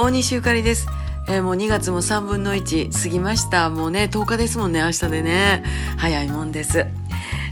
大西ゆかりです。えーもう2月も3分の1過ぎました。もうね、10日ですもんね、明日でね。早いもんです。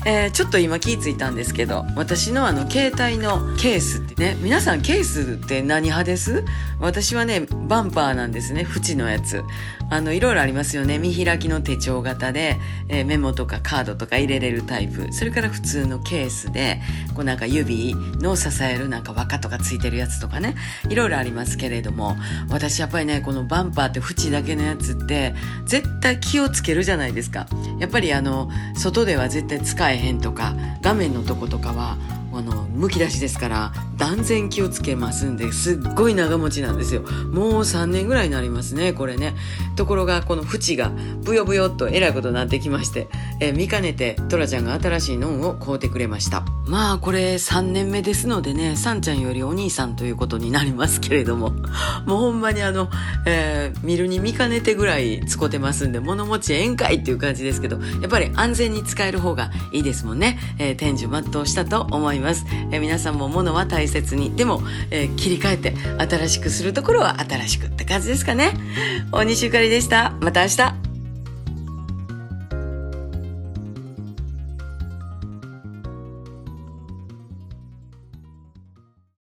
えーちょっと今気ぃついたんですけど、私のあの、携帯のケースってね、皆さんケースって何派です？私はね、バンパーなんですね、縁のやつ。あの、いろいろありますよね。見開きの手帳型で、えーメモとかカードとか入れれるタイプ。それから普通のケースで、こうなんか指の支えるなんか輪っかとかついてるやつとかね。いろいろありますけれども、私やっぱりね、このバンパーって縁だけのやつって、絶対気をつけるじゃないですか。やっぱりあの、外では絶対使えへんとか、画面のとことかは、あの、むき出しですから、断然気をつけますんで、すっごい長持ちなんですよ。もう3年ぐらいになりますね、これね。ところが、この縁が、ブヨブヨっとえらいことになってきまして、えー見かねて、トラちゃんが新しいのんを買うてくれました。まあ、これ3年目ですのでね、サンちゃんよりお兄さんということになりますけれども、もうほんまにあの、えー見るに見かねてぐらい使ってますんで、物持ちええんかいっていう感じですけど、やっぱり安全に使える方がいいですもんね。えー天寿全うしたと思います。えー皆さんも物は大切に、でも、えー切り替えて新しくするところは新しくって感じですかね。大西ゆかりでした。また明日。